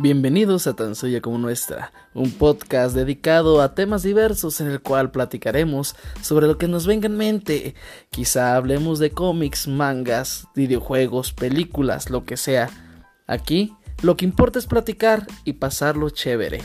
Bienvenidos a Tan Suya como Nuestra, un podcast dedicado a temas diversos en el cual platicaremos sobre lo que nos venga en mente. Quizá hablemos de cómics, mangas, videojuegos, películas, lo que sea. Aquí lo que importa es platicar y pasarlo chévere.